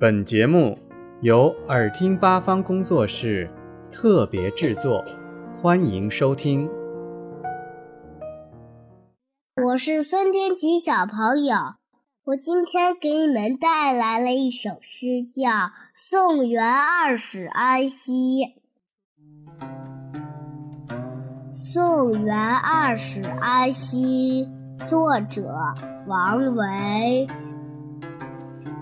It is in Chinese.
本节目由耳听八方工作室特别制作，欢迎收听。我是孙天琪小朋友，我今天给你们带来了一首诗，叫《送元二使安西》。《送元二使安西》作者王维。